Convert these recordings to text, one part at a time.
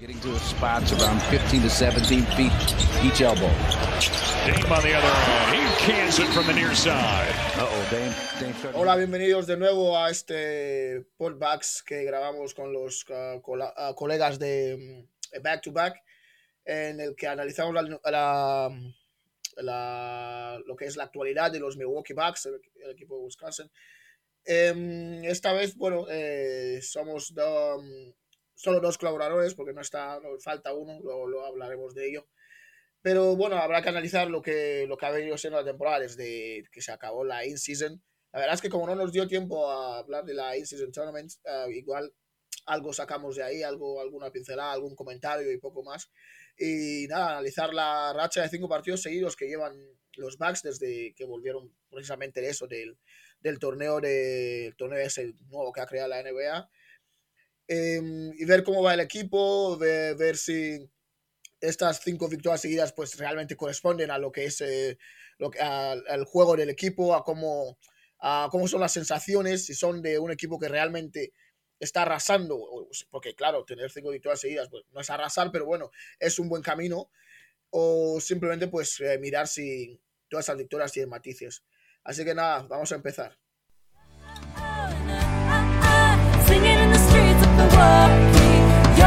Getting to spots around 15 to 17 feet each elbow. Dame on the other end. He cans it from the near side. Uh-oh, Dame. Dame starting Hola, bienvenidos de nuevo a este podbacks que grabamos con los uh, cola- uh, colegas de mm, Back to Back, en el que analizamos la, la- la- lo que es la actualidad de los Milwaukee Bucks, el, el equipo de Wisconsin. Em, esta vez, bueno, eh, somos do- mm, solo dos colaboradores porque no está, no, falta uno, luego, luego hablaremos de ello. Pero bueno, habrá que analizar lo que, lo que ha venido siendo la temporada desde que se acabó la in-season. La verdad es que como no nos dio tiempo a hablar de la in-season tournament, eh, igual algo sacamos de ahí, algo, alguna pincelada, algún comentario y poco más. Y nada, analizar la racha de cinco partidos seguidos que llevan los Bucks desde que volvieron precisamente de eso, del, del torneo de el torneo ese nuevo que ha creado la NBA. Em, y ver cómo va el equipo, ver, ver si estas cinco victorias seguidas pues realmente corresponden a lo que es eh, lo que, al, al juego del equipo, a cómo, a cómo son las sensaciones, si son de un equipo que realmente está arrasando, porque claro, tener cinco victorias seguidas pues, no es arrasar, pero bueno, es un buen camino, o simplemente pues eh, mirar si todas esas victorias tienen matices. Así que nada, vamos a empezar. Milwaukee. Yo,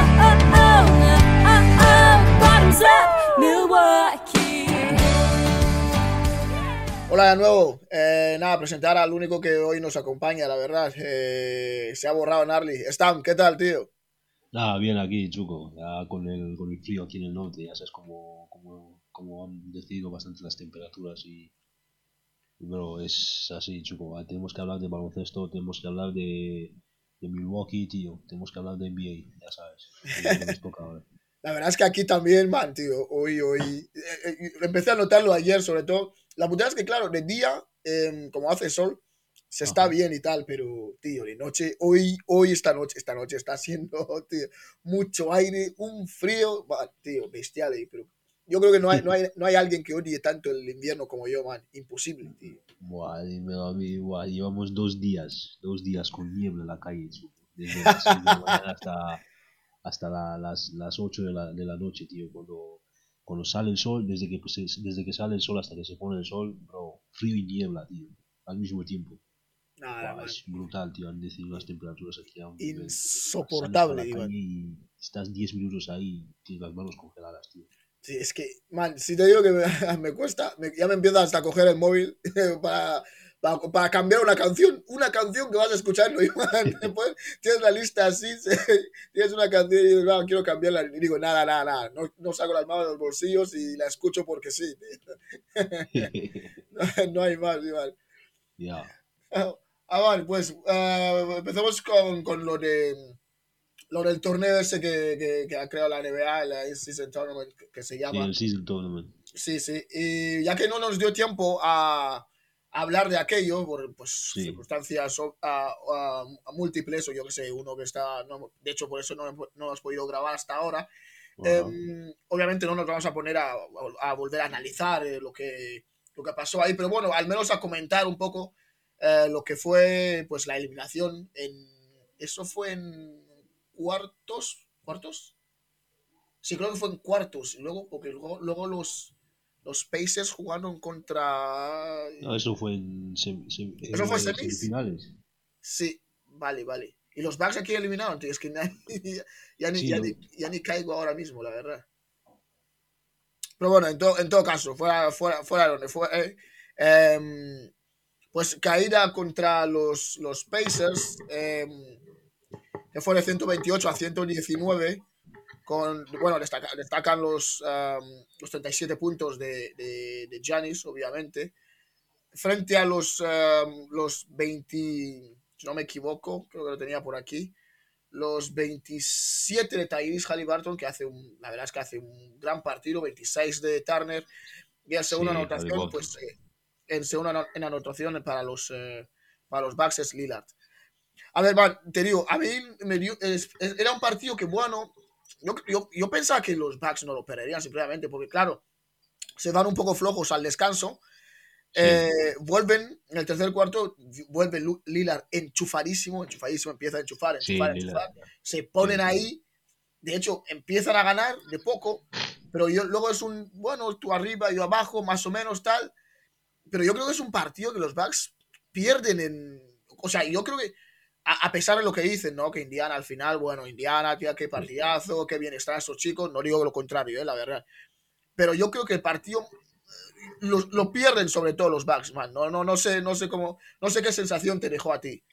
bottoms up, Milwaukee. Hola de nuevo, Eh, nada, presentar al único que hoy nos acompaña, la verdad, Eh, se ha borrado Narly. Stam, ¿qué tal, tío? Nada, bien aquí, Chuco, ya con el, con el frío aquí en el norte, ya sabes cómo, cómo, cómo han decidido bastante las temperaturas y, bro, es así, Chuco, tenemos que hablar de baloncesto, tenemos que hablar de, de Milwaukee, tío, tenemos que hablar de NBA, ya sabes. La verdad es que aquí también, man, tío, hoy, hoy, eh, eh, empecé a notarlo ayer, sobre todo. La putada es que, claro, de día, em, como hace sol, se está bien y tal, pero, tío, de noche, hoy, hoy, esta noche, esta noche está haciendo, tío, mucho aire, un frío, man, tío, bestial, eh, pero yo creo que no hay, no, hay, no hay alguien que odie tanto el invierno como yo, man, imposible, tío. Buah, dímelo a mí, buah, llevamos dos días, dos días con niebla en la calle, desde las seis de la mañana hasta, hasta la- las, las 8 de la, de la noche, tío, cuando, cuando sale el sol, desde que, pues, es- desde que sale el sol hasta que se pone el sol, bro, frío y niebla, tío, al mismo tiempo. Nada, Buah, es brutal, tío, han decidido las temperaturas aquí a un Insoportable, Iván. y estás 10 minutos ahí tienes las manos congeladas, tío. Sí, es que, man, si te digo que me, me cuesta, me- ya me empieza hasta a coger el móvil para, para, para cambiar una canción, una canción que vas a escuchar, ¿no? Después tienes la lista así, tienes una canción y dices, "No, quiero cambiarla, y digo, nada, nada, nada, no, no saco las manos de los bolsillos y la escucho porque sí, no, no hay más, Iván. ya, Ah, vale, pues eh, empezamos con, con lo de lo del torneo ese que, que, que ha creado la NBA, la In-Season Tournament, que, que se sí, llama. el season tournament. Sí, sí. Y ya que no nos dio tiempo a, a hablar de aquello, por pues, Sí. circunstancias a, a- a múltiples, o yo que sé, uno que está. no- de hecho, por eso no, no hemos podido grabar hasta ahora. Em, obviamente no nos vamos a poner a, a volver a analizar eh, lo, que, lo que pasó ahí, pero bueno, al menos a comentar un poco eh, lo que fue pues la eliminación en. Eso fue en cuartos. ¿Cuartos? Sí, creo que fue en cuartos. Y luego, porque luego, luego los, los Pacers jugaron contra. No, eso fue en, sem- sem- ¿Eso fue en semis? semifinales. Sí, vale, vale. Y los Bucks aquí eliminaron, tío. Es que ya, ya ni, Sí, ya, ni, ya ni caigo ahora mismo, la verdad. Pero bueno, en, to- en todo caso, fuera, fuera, fuera de donde fue. eh, em, pues caída contra los, los Pacers, em, que fue de 128 a 119. Con, bueno, destaca- destacan los, em, los 37 puntos de, de, de Giannis, obviamente. Frente a los, los 20, si no me equivoco, creo que lo tenía por aquí, los 27 de Tyrese Halliburton, que hace un, la verdad es que hace un gran partido, 26 de Turner, y en segunda Sí, anotación, pues eh, en segunda en anotación para los, eh, para los Bucks es Lillard. A ver, man, te digo, a mí me dio, es- era un partido que, bueno, yo, yo, yo pensaba que los Bucks no lo perderían simplemente, porque claro, se van un poco flojos al descanso, Sí. eh, vuelven en el tercer cuarto, vuelve Lillard enchufadísimo, enchufadísimo, empieza a enchufar, Sí, enchufar, Lillard. enchufar. Se ponen Sí, sí. ahí De hecho, empiezan a ganar de poco, pero yo, luego es un, bueno, tú arriba, yo abajo, más o menos tal. Pero yo creo que es un partido que los Bucks pierden en... O sea, yo creo que, a, a pesar de lo que dicen, ¿no? Que Indiana al final, bueno, Indiana, tía, qué partidazo, qué bien están estos chicos. No digo lo contrario, ¿eh? La verdad. Pero yo creo que el partido eh, lo, lo pierden sobre todo los Bucks, man. No, no, no sé, no sé cómo, no sé qué sensación te dejó a ti.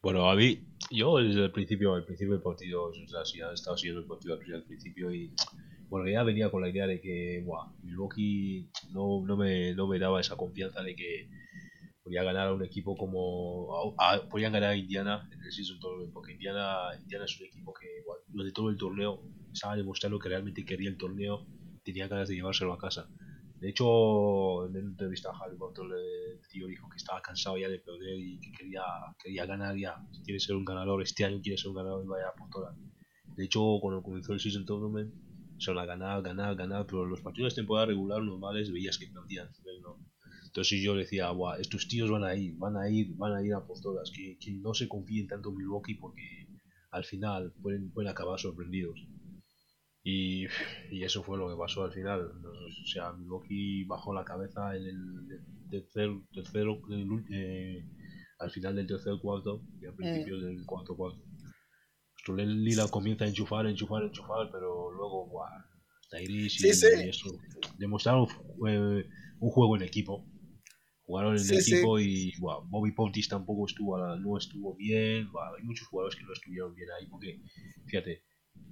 Bueno, a mí, yo desde el principio, el principio del partido, o sea, sí, he estado siguiendo el partido desde el principio y bueno, ya venía con la idea de que, buah, Milwaukee no, no, me, no me daba esa confianza de que podía ganar a un equipo como, a- podían ganar a Indiana en el season tournament, porque Indiana, Indiana es un equipo que durante todo el torneo estaba demostrando que realmente quería el torneo, tenía ganas de llevárselo a casa. De hecho, en una entrevista a Halliburton, el tío dijo que estaba cansado ya de perder y que quería, quería ganar ya. Quiere ser un ganador este año, quiere ser un ganador y vaya por todas. De hecho, cuando comenzó el Season Tournament, son a ganar, ganar, ganar, pero los partidos de temporada regular normales veías que perdían. no. Entonces yo decía, Buah, estos tíos van a ir, van a ir, van a ir a por todas, que, que no se confíen tanto en Milwaukee porque al final pueden, pueden acabar sorprendidos. Y, y eso fue lo que pasó al final. O sea, Milwaukee bajó la cabeza en el tercer, tercero, en el eh, al final del tercer cuarto y al principio del cuarto cuarto. Lila comienza a enchufar, enchufar, enchufar, pero luego, buah, Tyrese y, Sí, sí. y eso. Demostraron eh, un juego en equipo. Jugaron en Sí, sí. equipo y buah, Bobby Portis tampoco estuvo, a la- no estuvo bien. hay muchos jugadores que no estuvieron bien ahí porque, fíjate,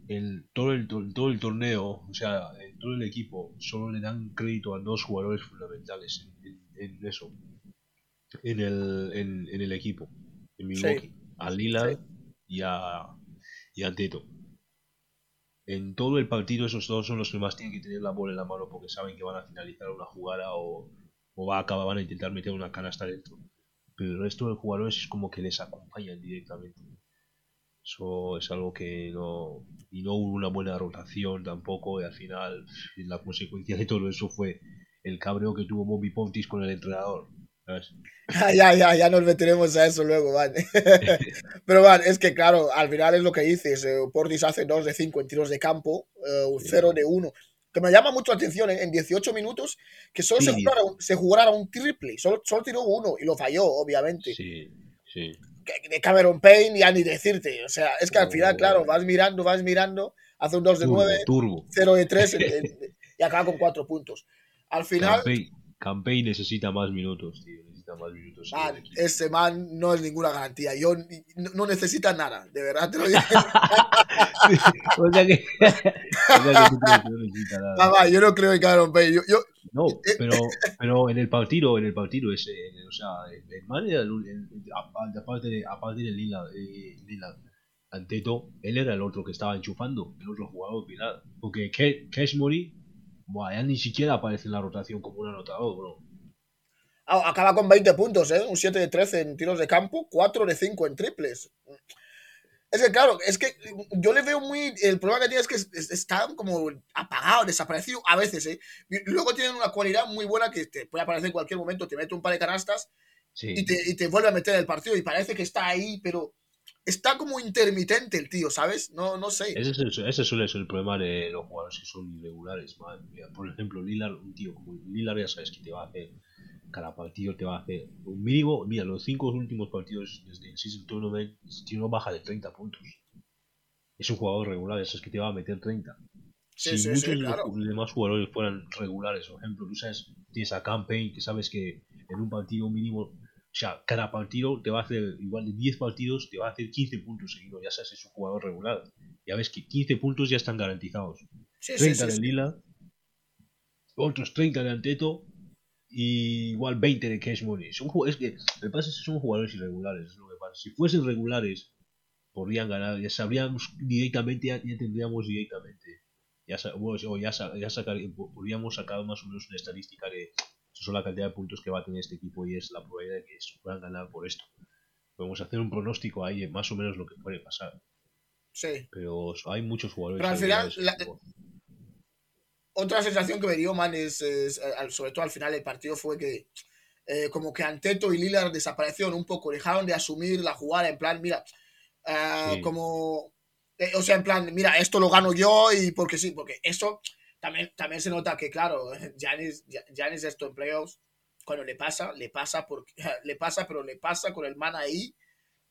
el, todo, el, to- todo el torneo, o sea, en todo el equipo, solo le dan crédito a dos jugadores fundamentales en, en- en eso, en el, en, en el equipo, en Milwaukee, a Lillard y a, y a Teto. En todo el partido esos dos son los que más tienen que tener la bola en la mano porque saben que van a finalizar una jugada o, o va a acabar, van a intentar meter una canasta dentro. Pero el resto de jugadores es como que les acompañan directamente. Eso es algo que no. Y no hubo una buena rotación tampoco. Y al final, la consecuencia de todo eso fue el cabreo que tuvo Bobby Pontis con el entrenador. ¿sabes? Ya, ya, ya nos meteremos a eso luego, man. Pero, man, es que, claro, al final es lo que dices. eh, Portis hace 2 de 5 en tiros de campo, eh, un Sí. 0 de 1. Que me llama mucho la atención en, en 18 minutos que solo se, Sí. jugara un, se jugara un triple. Solo, solo tiró uno y lo falló, obviamente. Sí, sí. De Cameron Payne, ya ni decirte. O sea, es que al final, Oh. claro, vas mirando, vas mirando, hace un 2 de Turbo, 9, turbo. 0 de 3 y acaba con 4 puntos. Al final, Campey, Campey necesita más minutos, tío. Necesita más minutos. Man, el ese man no es ninguna garantía. Yo no, no necesita nada, de verdad te lo digo. o sea que. o sea que tú crees que no necesita nada. Va, yo no creo en Cameron Payne. Yo, yo- No, pero, pero en el partido, en el partido ese, en- o sea, el, el man era el, el- el- aparte de, aparte de Lila, eh, Lila, Anteto, él era el otro que estaba enchufando, el otro jugador final. Porque buah, ya ni siquiera aparece en la rotación como un anotador, bro. Ah, acaba con 20 puntos, ¿eh? Un 7 de 13 en tiros de campo, 4 de 5 en triples. Es que, claro, es que yo le veo muy. El problema que tiene es que es- es- está como apagado, desaparecido a veces, ¿eh? Y luego tienen una cualidad muy buena que te puede aparecer en cualquier momento, te mete un par de canastas Sí. y te, y te vuelve a meter en el partido y parece que está ahí, pero está como intermitente el tío, ¿sabes? No, no sé. Ese, es el- ese suele ser el problema de los jugadores que son irregulares, man. Mira, por ejemplo, Lillard, un tío como Lillard ya sabes que te va a hacer, cada partido te va a hacer un mínimo, mira, los cinco últimos partidos desde el Season Tournament, tío no baja de 30 puntos. Es un jugador regular, eso es que te va a meter 30. Sí, si sí, muchos sí, de los demás jugadores fueran regulares, por ejemplo, tú sabes, tienes a Campaign, que sabes que en un partido mínimo, o sea, cada partido te va a hacer, igual de 10 partidos, te va a hacer 15 puntos seguidos, ya sabes, es un jugador regular. Ya ves que 15 puntos ya están garantizados. Sí, sí, 30 sí, de. Lila, otros 30 de Anteto y igual 20 de Cash Money. Son, es que pasa es que son jugadores irregulares, es lo que pasa. Si fuesen regulares, podrían ganar, ya sabríamos directamente, ya, ya tendríamos directamente, ya, bueno, ya, ya sacar, podríamos sacar más o menos una estadística de esas son la cantidad de puntos que va a tener este equipo y es la probabilidad de que se puedan ganar por esto. Podemos hacer un pronóstico ahí, de más o menos lo que puede pasar. Sí. Pero hay muchos jugadores. Pero al final, la-. Otra sensación que me dio, man, es, es, eh, sobre todo al final del partido, fue que eh, como que Anteto y Lillard desaparecieron un poco, dejaron de asumir la jugada en plan, mira, ah, Sí. como Eh, o sea, en plan, mira, esto lo gano yo y porque sí, porque eso también, también se nota que, claro, Giannis, Giannis esto en playoffs, cuando le pasa, le pasa, porque, le pasa, pero le pasa con el man ahí,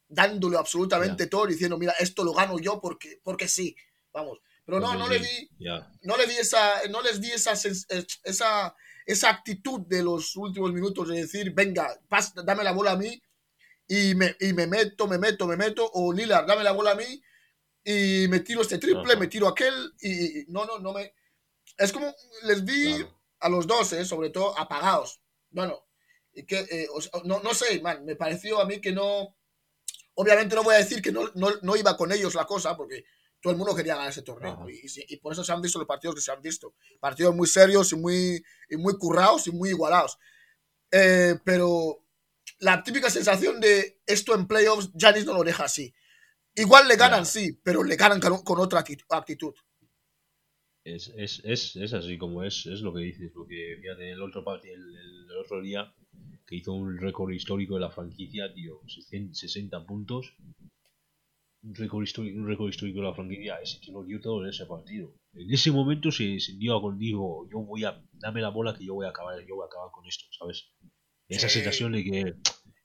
dándole absolutamente todo, diciendo, mira, esto lo gano yo porque, porque sí, vamos. Pero no, no le ya. no le vi esa, no les vi esa, sens- esa, esa actitud de los últimos minutos de decir, venga, pas, dame la bola a mí y me, y me meto, me meto, me meto, o Lillard, dame la bola a mí y me tiro este triple, me tiro aquel y, y- no, no, no me... Es como les vi Claro. a los dos, eh, sobre todo, apagados. Bueno, y que, eh, o sea, no, no sé, man, me pareció a mí que no... Obviamente no voy a decir que no, no, no iba con ellos la cosa, porque todo el mundo quería ganar ese torneo. Y, por eso se han visto los partidos que se han visto. Partidos muy serios y muy, y muy currados y muy igualados. Eh, pero la típica sensación de esto en playoffs, Janis no lo deja así. Igual le ganan, sí, pero le ganan con, con otra acti- actitud. Es, es, es, es así como es, es lo que dices, porque fíjate, el otro, el, el otro día que hizo un récord histórico de la franquicia, tío, 60 60 puntos, de la franquicia, ese que lo dio todo en ese partido. En ese momento se sintió contigo, yo voy a, dame la bola que yo voy a acabar, yo voy a acabar con esto, ¿sabes? Esa Sí. sensación de que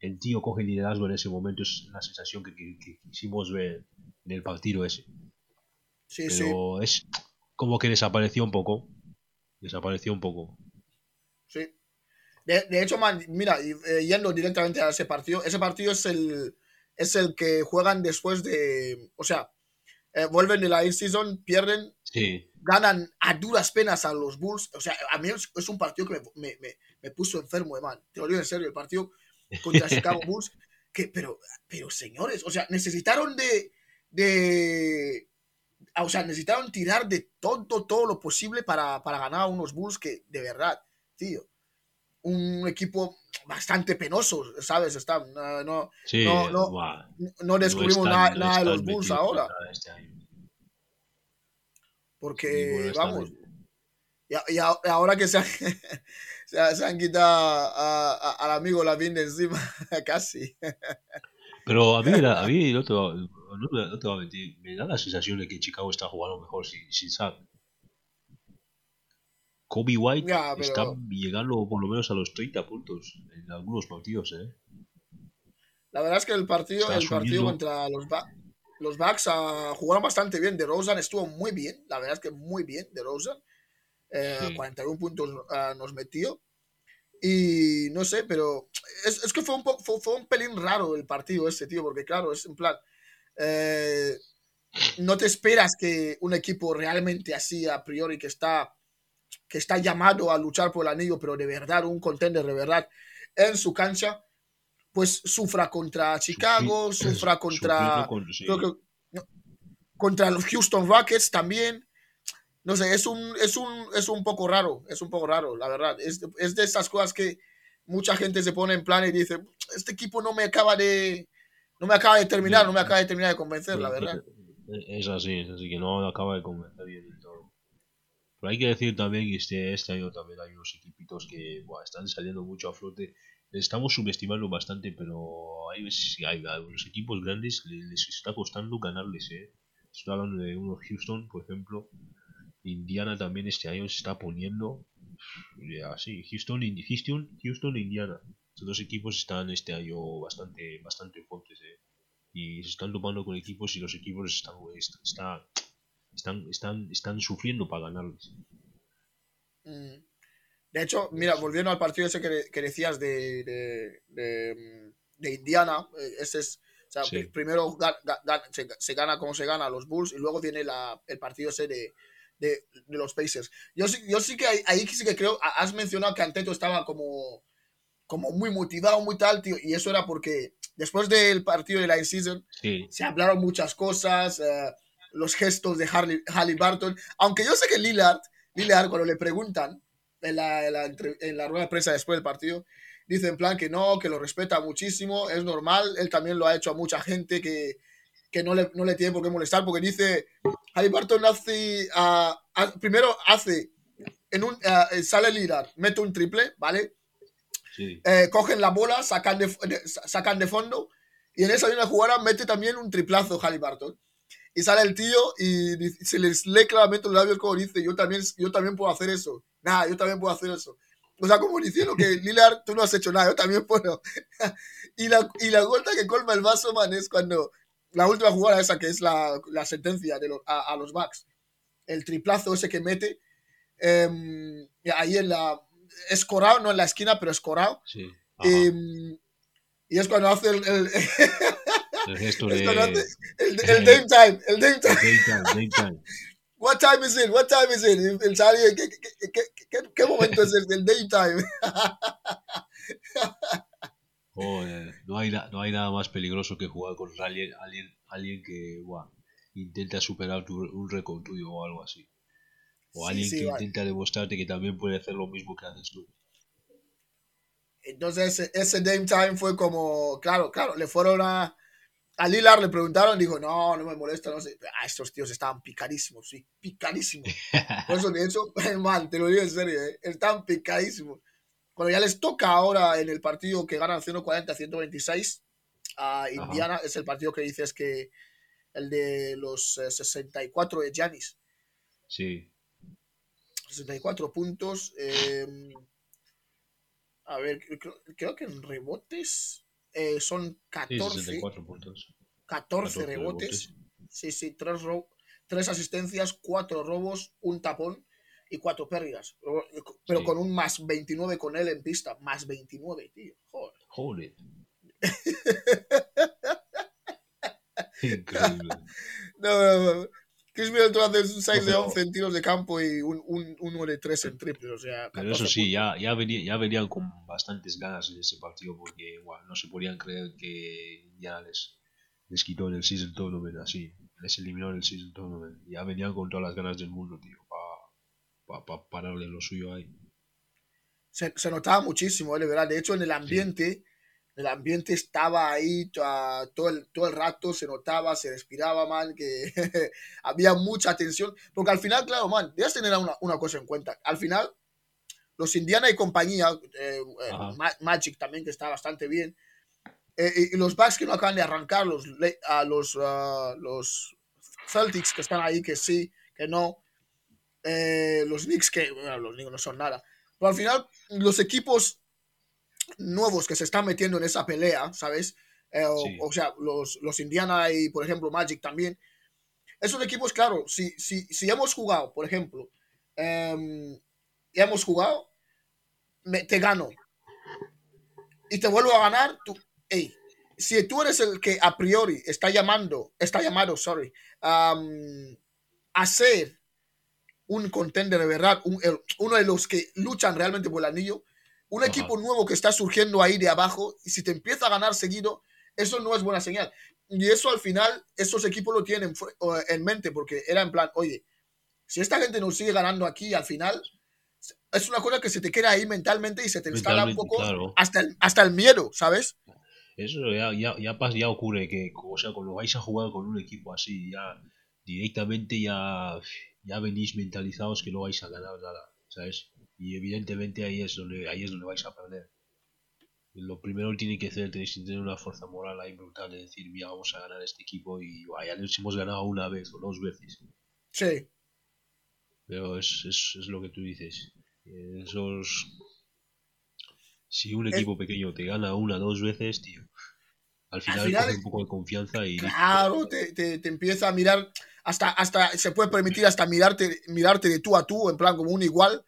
el tío coge liderazgo en ese momento es la sensación que, que- que quisimos ver en el partido ese. Sí, sí, Pero es como que desapareció un poco. Desapareció un poco. sí. De, de hecho, man, mira, eh, yendo directamente a ese partido, ese partido es el, es el que juegan después de, o sea, eh, vuelven de la in-season, pierden, Sí, ganan a duras penas a los Bulls. O sea, a mí es, es un partido que me, me, me, me puso enfermo, man. Te lo digo en serio, el partido contra Chicago Bulls. Que, pero, pero señores, o sea, necesitaron de, de. ah, O sea, necesitaron tirar de todo, todo lo posible para, para ganar a unos Bulls que, de verdad, tío. Un equipo bastante penoso, ¿sabes? Está, no, no, sí. No, no, buah, no descubrimos están- nada, de los Bulls ahora. este. Porque, vamos. Y, ahora que se han, se, ha- se han quitado a- a- al amigo Lavín de encima, casi. Pero a mí, la- a mí no, te va, no, te- no te va a mentir, me da la sensación de que Chicago está jugando mejor sin, sin Sam. Kobe White Ya, pero- está llegando por lo menos a los 30 puntos en algunos partidos, ¿eh? La verdad es que el partido, Está el partido contra los, Ba- los Bucks ah, jugaron bastante bien. De Rosen estuvo muy bien, la verdad es que muy bien de Rosen. Eh, Sí. 41 puntos ah, nos metió. Y no sé, pero es, es que fue un, fue un pelín raro el partido ese, tío, porque claro, es en plan, eh, no te esperas que un equipo realmente así a priori que está, que está llamado a luchar por el anillo, pero de verdad, un contender de verdad, en su cancha, pues sufra contra Chicago, Sufri- sufra contra, con- sí. creo que- no, contra los Houston Rockets también. No sé, es un, es un, es un poco raro, es un poco raro, la verdad. Es, es de esas cosas que mucha gente se pone en plan y dice, este equipo no me acaba de, no me acaba de terminar, no me acaba de terminar de convencer, la verdad. Es así, es así que no acaba de convencer bien. Pero hay que decir también que este, este año también hay unos equipitos que buah, están saliendo mucho a flote. Les estamos subestimando bastante, pero hay veces hay los equipos grandes les, les está costando ganarles. ¿eh? Estoy hablando de uno Houston, por ejemplo. Indiana también este año se está poniendo así. Houston, Indi- Houston, Houston, Indiana. Estos dos equipos están este año bastante, bastante fuertes. ¿eh? y se están topando con equipos y los equipos están, est- está- están, están, están sufriendo para ganarles. Mm. De hecho, mira, volviendo al partido ese que, que decías de, de, de, de Indiana, eh, ese es, o sea, Sí. pr- primero ga- ga- ga- se, se gana como se gana a los Bulls y luego viene la, el partido ese de, de, de los Pacers. Yo sí, yo sí que ahí, ahí sí que creo, ha- has mencionado que Anteto estaba como, como muy motivado, muy tal, tío, y eso era porque después del partido de la in-season Sí, se hablaron muchas cosas, eh, los gestos de Harley, Halliburton, aunque yo sé que Lillard, Lillard cuando le preguntan en la, en, la, en la rueda de prensa después del partido, dice en plan que no, que lo respeta muchísimo, es normal, él también lo ha hecho a mucha gente que, que no, le, no le tiene por qué molestar, porque dice, Halliburton hace, ah, ha- primero hace, en un, ah, sale Lillard, mete un triple, ¿vale? sí. eh, cogen la bola, sacan de, de- sacan de fondo y en esa misma jugada mete también un triplazo Halliburton. Y sale el tío y se les lee claramente los labios como dice, yo también, yo también puedo hacer eso. Nada, yo también puedo hacer eso. O sea, como diciendo que Lillard, tú no has hecho nada, yo también puedo. y, la, y la gota que colma el vaso, man, es cuando la última jugada esa, que es la, la sentencia de los- a, a los Bucks, el triplazo ese que mete, em, ahí en la... Escorado, no en la esquina, pero escorado. Sí. Y es cuando hace el, el, el el, el Dame Time, el Dame Time. Dame time, dame time. What time is it? What time is it? El- ¿qué, qué, qué, qué- qué- qué momento es el, el daytime? Joder, no hay, no hay nada más peligroso que jugar con alguien, alguien, alguien que intenta superar tu- un récord tuyo o algo así. O Sí, alguien sí, que vale. intenta demostrarte que también puede hacer lo mismo que haces tú. Entonces, ese, ese Dame Time fue como, claro, claro, le fueron a, a Lillard, le preguntaron, dijo, no, no me molesta, no sé. Ah, estos tíos estaban picadísimos, sí, picadísimos. Por eso, de hecho, man, te lo digo en serio, eh, están picadísimos. Cuando ya les toca ahora en el partido que ganan 140-126 a Indiana, es el partido que dices que el de los eh, 64 de Giannis. Sí, 64 puntos. eh, a ver, creo, creo que en rebotes eh, son sí, 14, 64 puntos. 14 14 rebotes. Sí, sí, 3 tres asistencias, 4 robos, un tapón y 4 pérdidas. Pero Sí. con un más 29 con él en pista. Más 29, tío. Joder. Joder. Increíble. No, no, no. Chris Middleton hace un 6 de pero- 11 en tiros de campo y un, un, uno de 3 en triple. O sea, Pero eso 14 sí, ya, ya, venía- ya venían con bastantes ganas en ese partido porque buah, no se podían creer que ya les, les quitó en el Season Tournament así. Les eliminó en el Season Tournament. Ya venían con todas las ganas del mundo, tío, para pa, pa pararle lo suyo ahí. se, se notaba muchísimo, ¿eh? verdad. De hecho, en el ambiente, el ambiente estaba ahí to- todo, el, todo el rato, se notaba, se respiraba, man, que había mucha tensión. Porque al final, claro, man, debes tener una, una cosa en cuenta. Al final, los Indiana y compañía, eh, eh, Magic también, que está bastante bien, eh, y, los Bucks que no acaban de arrancar, los, a los, ah, los Celtics que están ahí, que sí, que no, los Knicks que, bueno, los Knicks no son nada. Pero al final, los equipos nuevos que se están metiendo en esa pelea, ¿sabes? Eh, o, Sí. o sea, los, los Indiana y, por ejemplo, Magic también. Esos equipos, claro, si, si, si hemos jugado, por ejemplo, em, ya hemos jugado, me- te gano y te vuelvo a ganar, tú, ey, si tú eres el que a priori está llamando, está llamado, sorry, am, a ser un contender de verdad, un- uno de los que luchan realmente por el anillo, un Ajá. equipo nuevo que está surgiendo ahí de abajo, y si te empieza a ganar seguido, eso no es buena señal. Y eso al final, esos equipos lo tienen en mente, porque era en plan, oye, si esta gente nos sigue ganando aquí, al final, es una cosa que se te queda ahí mentalmente y se te instala un poco claro. hasta, el, hasta el miedo, ¿sabes? Eso ya, ya, ya, pas- ya ocurre que, o sea, cuando vais a jugar con un equipo así, ya directamente ya, ya venís mentalizados que no vais a ganar nada, ¿sabes? Y evidentemente ahí es donde, ahí es donde vais a perder. Lo primero que tiene que hacer, tenéis que tener una fuerza moral ahí brutal de decir, mira, vamos a ganar este equipo y ya les hemos ganado una vez o dos veces. Sí. Pero es, es, es lo que tú dices. Eh, Esos... Si un Es- equipo pequeño te gana una dos veces, tío, al final, final coge es- un poco de confianza y... Claro, te, te, te empieza a mirar, hasta, hasta se puede permitir hasta mirarte, mirarte de tú a tú, en plan como un igual.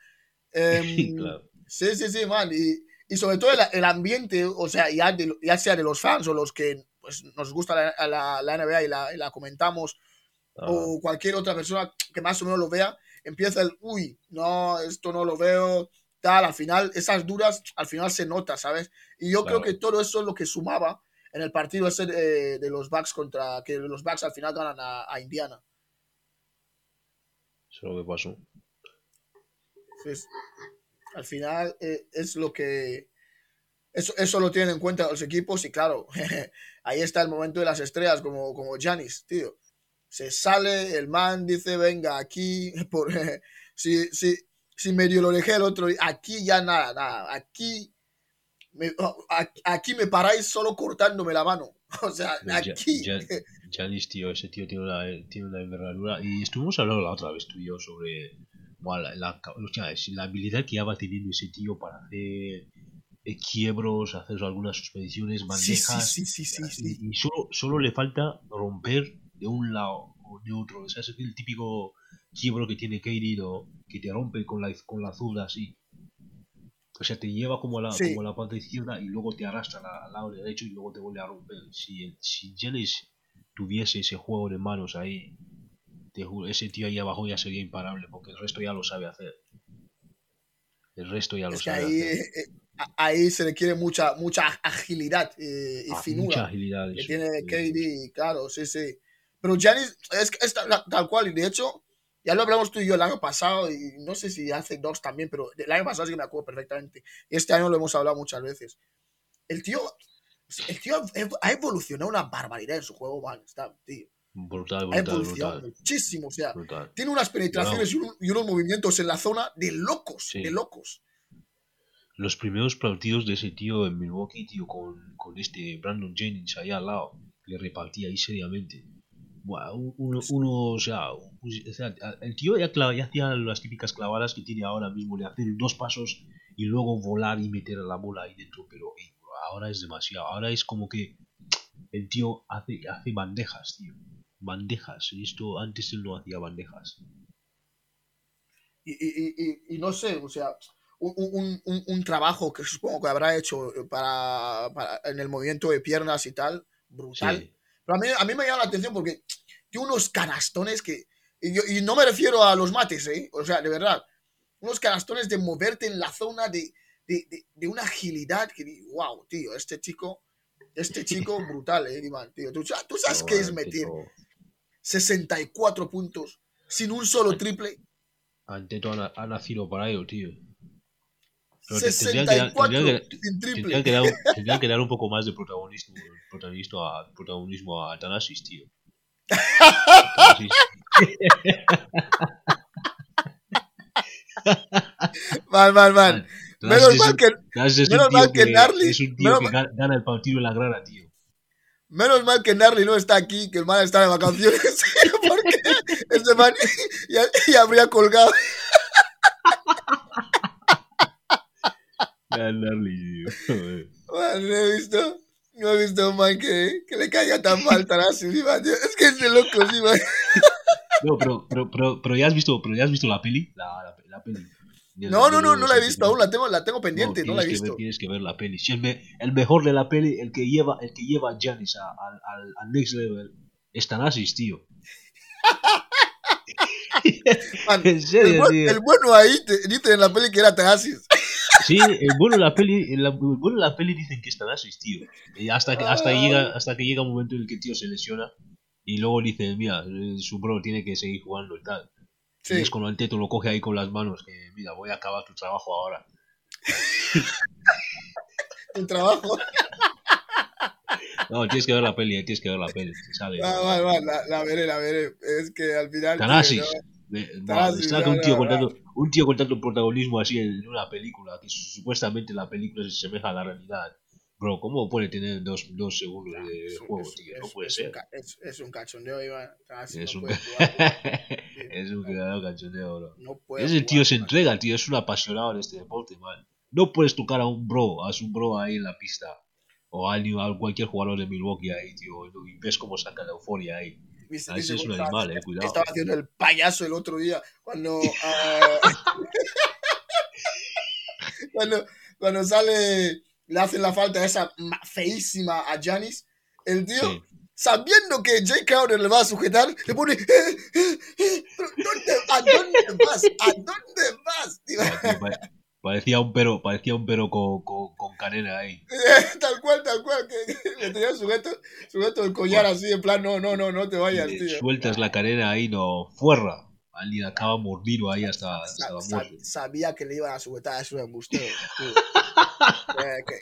Em, Claro. Sí, sí, sí, man. Y, y sobre todo el, el ambiente, o sea, ya, de- ya sea de los fans o los que pues, nos gusta la, la- la NBA y la, y la comentamos, o cualquier otra persona que más o menos lo vea, empieza el, uy, no, esto no lo veo, tal, al final, esas duras, al final se nota, ¿sabes? Y yo Claro. creo que todo eso es lo que sumaba en el partido ese de, de los Bucks contra, que los Bucks al final ganan a, a Indiana. Eso es lo que pasó. Al final eh, es lo que... Eso, eso lo tienen en cuenta los equipos y claro, ahí está el momento de las estrellas como, como Giannis, tío. Se sale, el man dice, venga, aquí, por, si, si, si medio lo dejé el otro, aquí ya nada, nada, aquí me, a- aquí me paráis solo cortándome la mano. O sea, Ya- aquí, ya- Giannis, tío, ese tío tiene una, tiene una envergadura. Y estuvimos hablando la otra vez tú y yo sobre bueno, la, la, o sea, es la habilidad que ya va teniendo ese tío para hacer quiebros, hacer algunas suspensiones, bandejas. sí, sí, sí, sí. Y, y solo, solo le falta romper de un lado o de otro. O sea, es el típico quiebro que tiene ¿no? que te rompe con la, con la zurda así. O sea, te lleva como a la, como a la parte izquierda y luego te arrastra al lado derecho y luego te vuelve a romper. Si, si Giannis tuviese ese juego de manos ahí, te juro, ese tío ahí abajo ya sería imparable porque el resto ya lo sabe hacer. El resto ya lo Es que sabe ahí, hacer. eh, a- ahí se requiere mucha, mucha agilidad eh, y Ah, finura. mucha agilidad. que eso, tiene. KD, claro, sí, sí. Pero Giannis es, es tal, tal cual, y de hecho, ya lo hablamos tú y yo el año pasado, y no sé si hace dos también, pero el año pasado sí que me acuerdo perfectamente. Y este año lo hemos hablado muchas veces. El tío, el tío ha- ha evolucionado una barbaridad en su juego, man. Está, tío. Brutal, Ha brutal, evolucionado brutal. muchísimo, o sea, brutal. tiene unas penetraciones y, un- y unos movimientos en la zona de locos, Sí. de locos. los primeros partidos de ese tío en Milwaukee, tío, con, con este Brandon Jennings ahí al lado, le repartía ahí seriamente. Un- uno, uno, o sea, un- o sea, el tío ya, ya hacía las típicas clavadas que tiene ahora mismo, de hacer dos pasos y luego volar y meter la bola ahí dentro, pero ahora es demasiado. Ahora es como que el tío hace, hace bandejas, tío. Bandejas. Y esto antes él no hacía bandejas. y, y- y- y no sé, o sea, un, un- un- un trabajo que supongo que habrá hecho para, para- en el movimiento de piernas y tal, brutal. Sí. Pero a mí, a mí me llama la atención porque tiene unos canastones que. Y, yo- y no me refiero a los mates, ¿eh? O sea, de verdad. Unos canastones de moverte en la zona de, de, de- de una agilidad que digo, wow, tío, este chico. Este chico brutal, ¿eh, Iván, tío? ¿Tú, tú sabes qué es meter. 64 puntos sin un solo triple? Anteto ha, na- ha nacido para ello, tío. Pero te- tendrían que dar- 64 tendrían que- sin triple. Tendrían que, dar un, tendrían que dar un poco más de protagonismo, protagonismo, a, protagonismo a Thanasis, tío. Thanasis, Mal, mal, mal. Menos mal que, Thanasis es un menos mal que Narly- es un tío que gana el partido en la grada, tío. Menos mal que Narly no está aquí, que el man está de vacaciones, porque ese man ya, ya habría colgado. Ya, Narly. Man, no he visto, no he visto a un man que, que le caiga tan mal Tarasi, sí, man, tío. Es que es de loco, sí, man. No, pero, pero, pero, pero ya has visto, pero ya has visto la peli, la, la, la peli. No, no, no, no la he visto aún, la tengo, la tengo pendiente, no, la he visto. ver- tienes que ver la peli. Si el, me- el mejor de la peli, el que lleva, el que lleva a Giannis a- al, next level, es Thanasis, tío. Man, en el, serio, tío. el bueno ahí te, dice en la peli que era Tarasis. Sí, el bueno de la peli, el, el bueno de la peli dicen que es Thanasis, tío. Y hasta que, hasta llega, hasta que llega un momento en el que el tío se lesiona y luego dice, mira, eh, su bro tiene que seguir jugando y tal. Sí, Y es cuando el teto lo coge ahí con las manos, que mira, voy a acabar tu trabajo ahora. el trabajo. No, tienes que ver la peli, eh, tienes que ver la peli. sale. Va, va, va, la, la veré, la veré. Es que al final. tío, Thanasis. no. No, un tío, no, con tanto, un tío con tanto protagonismo así en una película, que su- supuestamente la película se asemeja a la realidad. Bro, ¿cómo puede tener dos, dos segundos de Es un- juego, es- tío? es- No puede ser. Un, es, un cachondeo, Iván. Es no un, es un creador cachondeo, bro. No puede Es el jugar, tío se entrega, tío, es un apasionado en este deporte, man. No puedes tocar a un bro, a su bro ahí en la pista. O a, alguien- a cualquier jugador de Milwaukee ahí, tío. Y ves cómo saca la euforia ahí. Viste- Ah, viste ese es un animal, eh, cuidado. Estaba haciendo el payaso el otro día cuando. ah, cuando, cuando sale, le hacen la falta esa ma- feísima a Janis. El tío, Sí. sabiendo que Jay Crowder le va a sujetar, le pone. "Eh, eh, eh, ¿dónde, ¿A dónde vas? ¿A dónde vas? tío? Tío, pare- Parecía un pero, parecía un pero con, con, con canela ahí. tal cual, tal cual, que, que le tenía sujeto, sujeto el collar así, en plan, no, no, no, no te vayas, Y tío. sueltas la canela ahí, no, fuerra. Alguien acaba mordido ahí hasta, hasta Sa- la muerte. sabía que le iban a sujetar a su embustero. Eh, ¿qué,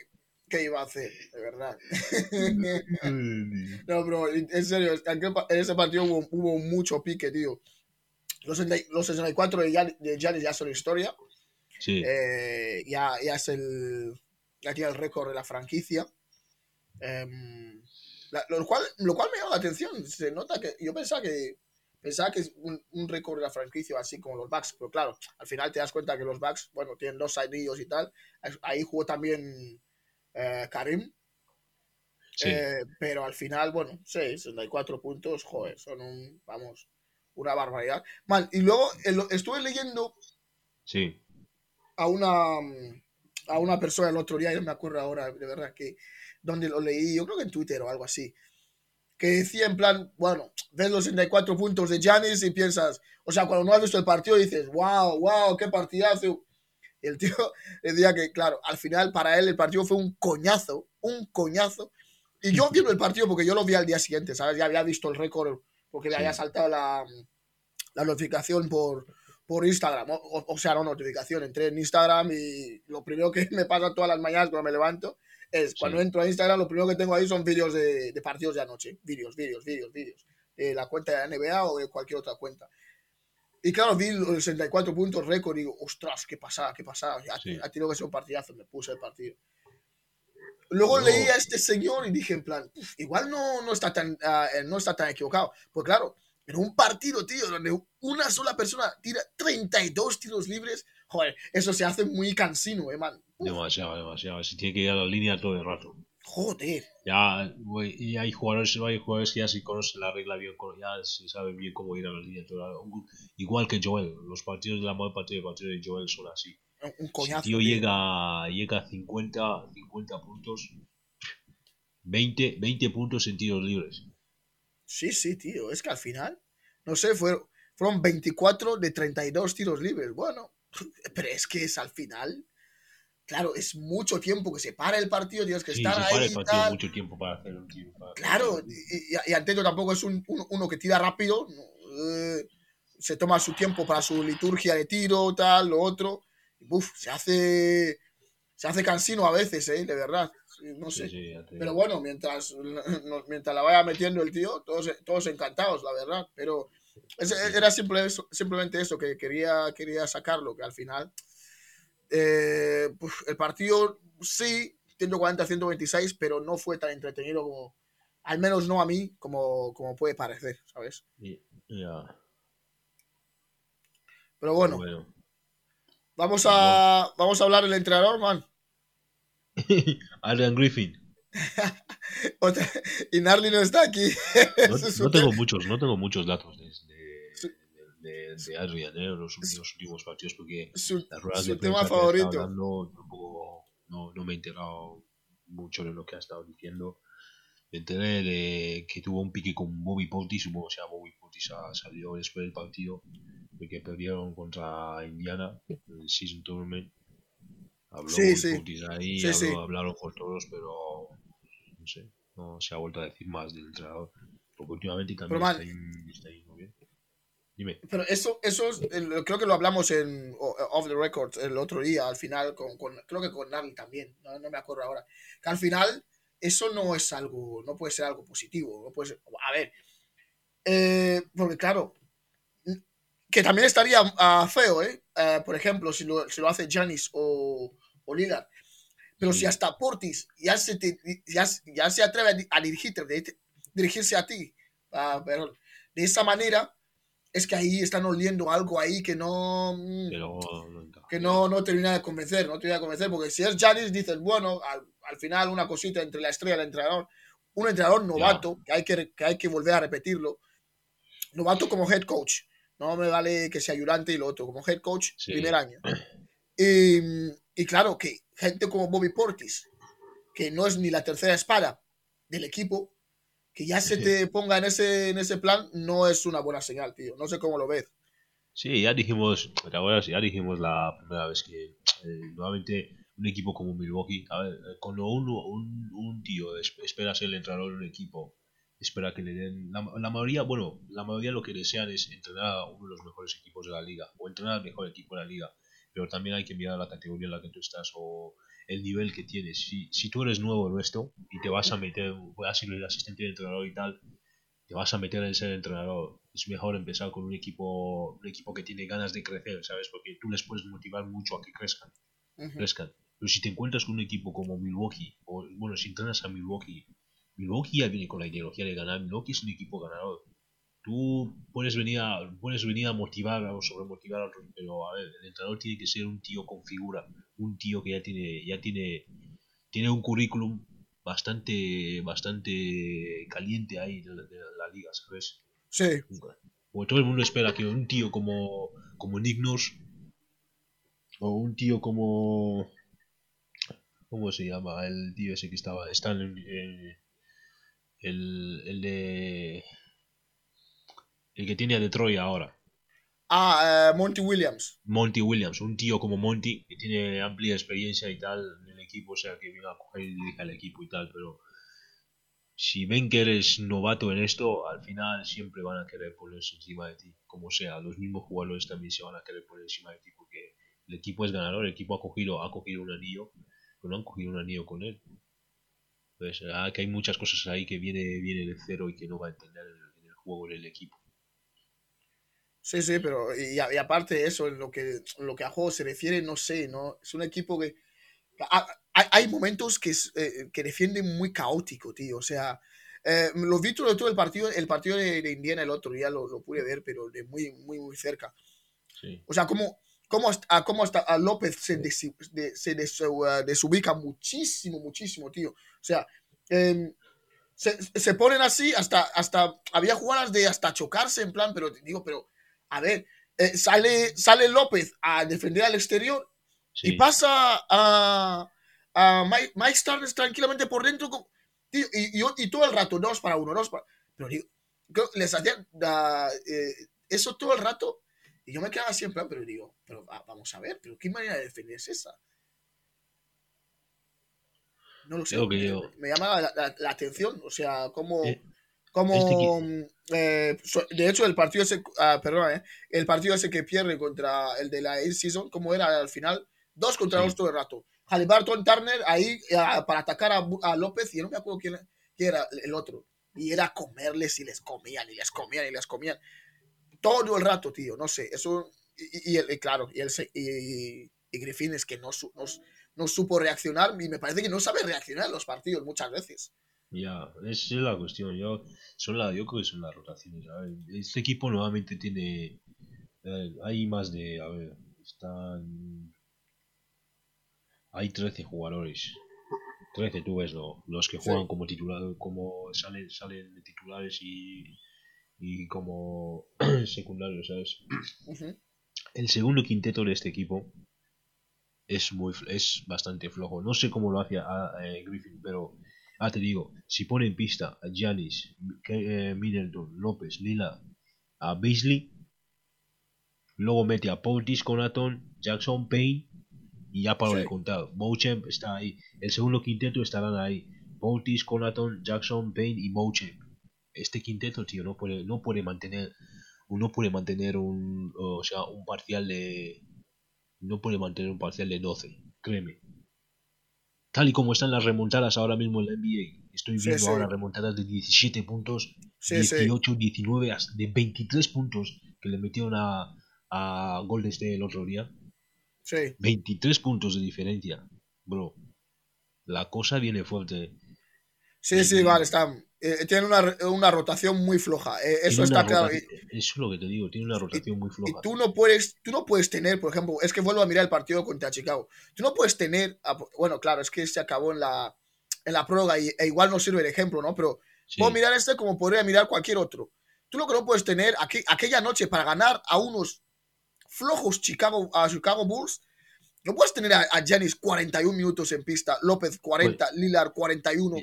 qué iba a hacer? De verdad. no, bro, en serio, en ese partido hubo, hubo mucho pique, tío. Los, 60 los 64 de Gian- de Giannis ya son historia. Sí, Eh, ya, ya es el. Ya tiene el récord de la franquicia. Em, La- lo, cual, lo cual me llama la atención. Se nota que yo pensaba que pensaba que es un, un récord de la franquicia así como los Bucks, pero claro, al final te das cuenta que los Bucks, bueno, tienen dos anillos y tal. Ahí jugó también eh, Karim, Sí. eh, pero al final, bueno, sí, 64 puntos, joder, son un, vamos, una barbaridad. Man, y luego eh, estuve leyendo Sí. a una a una persona el otro día, yo no me acuerdo ahora, de verdad, que donde lo leí, yo creo que en Twitter o algo así, que decía en plan, bueno, ves los 64 puntos de Giannis y piensas, o sea, cuando no has visto el partido dices, wow, wow, qué partidazo. Y el tío decía que, claro, al final para él el partido fue un coñazo, un coñazo. Y yo viendo el partido, porque yo lo vi al día siguiente, ¿sabes? Ya había visto el récord, porque Sí. había saltado la, la notificación por, por Instagram. O- o sea, no notificación, entré en Instagram y lo primero que me pasa todas las mañanas cuando me levanto es cuando Sí. entro a Instagram, lo primero que tengo ahí son vídeos de, de partidos de anoche. Vídeos, vídeos, vídeos, vídeos. De la cuenta de la NBA o de cualquier otra cuenta. Y claro, vi los 64 puntos récord y digo, ostras, qué pasada, qué pasada. Ha, Sí. ha tenido que ser un partidazo, me puse el partido. Luego No. leí a este señor y dije en plan, "Uf, igual no, no, está tan, eh, no está tan equivocado. Pues claro, en un partido, tío, donde una sola persona tira 32 tiros libres, joder, eso se hace muy cansino, eh, man. Uf, Demasiado, demasiado. Se tiene que ir a la línea todo el rato. joder. Ya, y hay jugadores, hay jugadores que ya sí conocen la regla bien, ya sí saben bien cómo ir a la línea. toda la- Igual que Joel, los partidos, la mayor parte de los partidos de Joel son así. Un, Si coñazo. el tío tío. llega, llega a 50, 50 puntos, 20, 20 puntos en tiros libres. Sí, sí, tío. Es que al final, no sé, fueron, fueron 24 de 32 tiros libres. Bueno, pero es que es al final. Claro, es mucho tiempo que se para el partido, tienes que Sí, estar se ahí para el y partido tal. mucho tiempo para hacer un tiro. Claro, un y, y, Antetokounmpo tampoco es un, uno, uno que tira rápido. eh, se toma su tiempo para su liturgia de tiro, tal, lo otro. Uf, se hace. Se hace cansino a veces, ¿eh? De verdad. No sé. Sí, sí, Pero bueno, mientras, mientras la vaya metiendo el tío, todos, todos encantados, la verdad. Pero era simple eso- simplemente eso, que quería, quería sacarlo, que al final eh, pues, el partido sí, 140-126, pero no fue tan entretenido como, al menos no a mí, como, como puede parecer, ¿sabes? Pero bueno, bueno. vamos a, vamos a hablar del entrenador, man. Adrian Griffin. Otra- y Narly no está aquí. No, tengo muchos, no tengo muchos datos de. De, de Adrian ¿eh? los, los últimos partidos porque Su, las ruedas su de tema que favorito. dando, tampoco- no, no me he enterado mucho de lo que ha estado diciendo. Me enteré de que tuvo un pique con Bobby Portis, supongo que sea Bobby Portis salió después del partido de que perdieron contra Indiana en el Season Tournament. Habló Sí, Bobby sí. Portis ahí, Sí, habló- hablaron con todos, pero no sé, no se ha vuelto a decir más del entrenador. Porque últimamente también está, está yendo bien. Dime. Pero eso, eso es, el- creo que lo hablamos en Off the Record el otro día, al final, con, con- creo que con Narly también, no, no me acuerdo ahora. Que al final, eso no es algo, no puede ser algo positivo, no puede ser, a ver, eh, porque claro, que también estaría ah, feo, ¿eh? Eh, Por ejemplo, si lo, si lo hace Janis o, o Lillard. Pero Sí. si hasta Portis ya se, te- ya, ya se atreve a, di- a dirigirte, dirigirse a ti, ah, perdón, de esa manera, es que ahí están oliendo algo ahí que no mm, Pero encaja. que no, no termina de convencer, no termina de convencer, porque si es Janis, dices, bueno, al, al final una cosita entre la estrella y el entrenador, un entrenador novato, que, hay que, que hay que volver a repetirlo, novato como head coach, no me vale que sea ayudante y lo otro, como head coach, Sí. primer año. Y, y claro, que gente como Bobby Portis, que no es ni la tercera espada del equipo, que ya se te ponga en ese, en ese plan, no es una buena señal, tío. No sé cómo lo ves. Sí, ya dijimos, ¿te acuerdas? Ya dijimos la primera vez que eh, nuevamente un equipo como Milwaukee, a ver, eh, cuando uno, un, un tío es- espera ser el entrenador de un equipo, espera que le den, la, la mayoría, bueno, la mayoría lo que desean es entrenar a uno de los mejores equipos de la liga, o entrenar al mejor equipo de la liga, pero también hay que mirar la categoría en la que tú estás o el nivel que tienes. Si, si tú eres nuevo en esto y te vas a meter, vas a ser el asistente de entrenador y tal, te vas a meter en ser entrenador, es mejor empezar con un equipo, un equipo que tiene ganas de crecer, ¿sabes? Porque tú les puedes motivar mucho a que crezcan, crezcan. Pero si te encuentras con un equipo como Milwaukee, o bueno, si entrenas a Milwaukee Milwaukee ya viene con la ideología de ganar. Milwaukee es un equipo ganador. Tú puedes venir a, puedes venir a motivar o sobremotivar a otros, pero a ver, el entrenador tiene que ser un tío con figura, un tío que ya tiene, ya tiene, tiene un currículum bastante, bastante caliente ahí de, la- de la liga, ¿sabes? Sí, Porque todo el mundo espera que un tío como, como Nick Nurse o un tío como ¿cómo se llama? el tío ese que estaba está en el, el, el de el que tiene a Detroit ahora Ah, eh, Monty Williams. Monty Williams un tío como Monty que tiene amplia experiencia y tal en el equipo o sea que viene a coger y dirige al equipo y tal pero si ven que eres novato en esto, al final siempre van a querer ponerse encima de ti, como sea. Los mismos jugadores también se van a querer poner encima de ti porque el equipo es ganador, el equipo ha cogido, ha cogido un anillo, pero no han cogido un anillo con él. Pues ah, que hay muchas cosas ahí que viene, viene de cero y que no va a entender en el, en el juego del equipo. Sí, sí, pero y, a- y aparte de eso, en lo que, en lo que a juego se refiere, no sé, ¿no? Es un equipo que... a- Hay, hay momentos que, eh, que defienden muy caótico, tío. O sea, eh, lo vi todo, todo el partido, el partido de, de Indiana el otro día, lo, lo pude ver, pero de muy, muy, muy cerca. Sí, O sea, cómo, cómo, hasta, a cómo hasta a López se, desi- de- se des- uh, desubica muchísimo, muchísimo, tío. O sea, em, se, se ponen así, hasta, hasta había jugadas de hasta chocarse, en plan, pero digo, pero, a ver, eh, sale, sale López a defender al exterior sí. y pasa a, a Mike, Mike Starnes tranquilamente por dentro, con- tío, y, y, y todo el rato, dos para uno, dos para... Pero digo, les hacían da- eh, eso todo el rato y yo me quedaba así en plan, pero digo, pero va- vamos a ver, pero ¿qué manera de defender es esa? No lo sé, me, llama la, la- la atención, o sea, cómo... Eh, Como, este eh, de hecho, el partido ese, ah, perdona, eh, el partido ese que pierde contra el de la season, como era al final, dos contra Sí. dos todo el rato. Halliburton, Turner, ahí ah, para atacar a, a López, y no me acuerdo quién, quién era el otro. Y era comerles y les comían, y les comían, y les comían. Todo el rato, tío, no sé, eso, y, y- y claro, y, el, y, y Griffin es que no, su- no, no supo reaccionar, y me parece que no sabe reaccionar en los partidos muchas veces. Ya, esa es la cuestión. Yo, son la, yo creo que son las rotaciones. A ver, este equipo nuevamente tiene. eh, hay más de. A ver, están. Hay 13 jugadores. 13, tú ves, ¿no? Los que Sí. juegan como titulares, como salen, salen de titulares y. y como secundarios, ¿sabes? El segundo quinteto de este equipo es muy es bastante flojo. No sé cómo lo hace a, eh, Griffin, pero ah, te digo, si pone en pista a Giannis, eh, Middleton, López, Lila, a Beasley, luego mete a Portis, Conaton, Jackson, Payne y ya para Sí. de contar. Mochamp está ahí. El segundo quinteto estarán ahí. Portis, Conaton, Jackson, Payne y Mochamp. Este quinteto, tío, no puede, no puede mantener no puede mantener un o sea un parcial de no puede mantener un parcial de 12 créeme tal y como están las remontadas ahora mismo en la NBA estoy viendo sí. ahora remontadas de 17 puntos Sí, sí. 18 19 hasta de 23 puntos que le metieron a a Golden State el otro día Sí. 23 puntos de diferencia bro la cosa viene fuerte Sí, sí, vale, está. Eh, tiene una, una rotación muy floja. eh, eso está claro. eso es lo que te digo tiene una rotación muy floja y tú no puedes, tú no puedes tener, por ejemplo, es que vuelvo a mirar el partido contra Chicago. Tú no puedes tener, a- bueno, claro, es que se acabó en la, en la prórroga y, e igual no sirve el ejemplo, ¿no? Pero Sí. puedo mirar este como podría mirar cualquier otro. Tú lo que no puedes tener aqu- aquella noche para ganar a unos flojos Chicago, a Chicago Bulls, no puedes tener a, Giannis 41 minutos en pista, López 40, Lillard 41.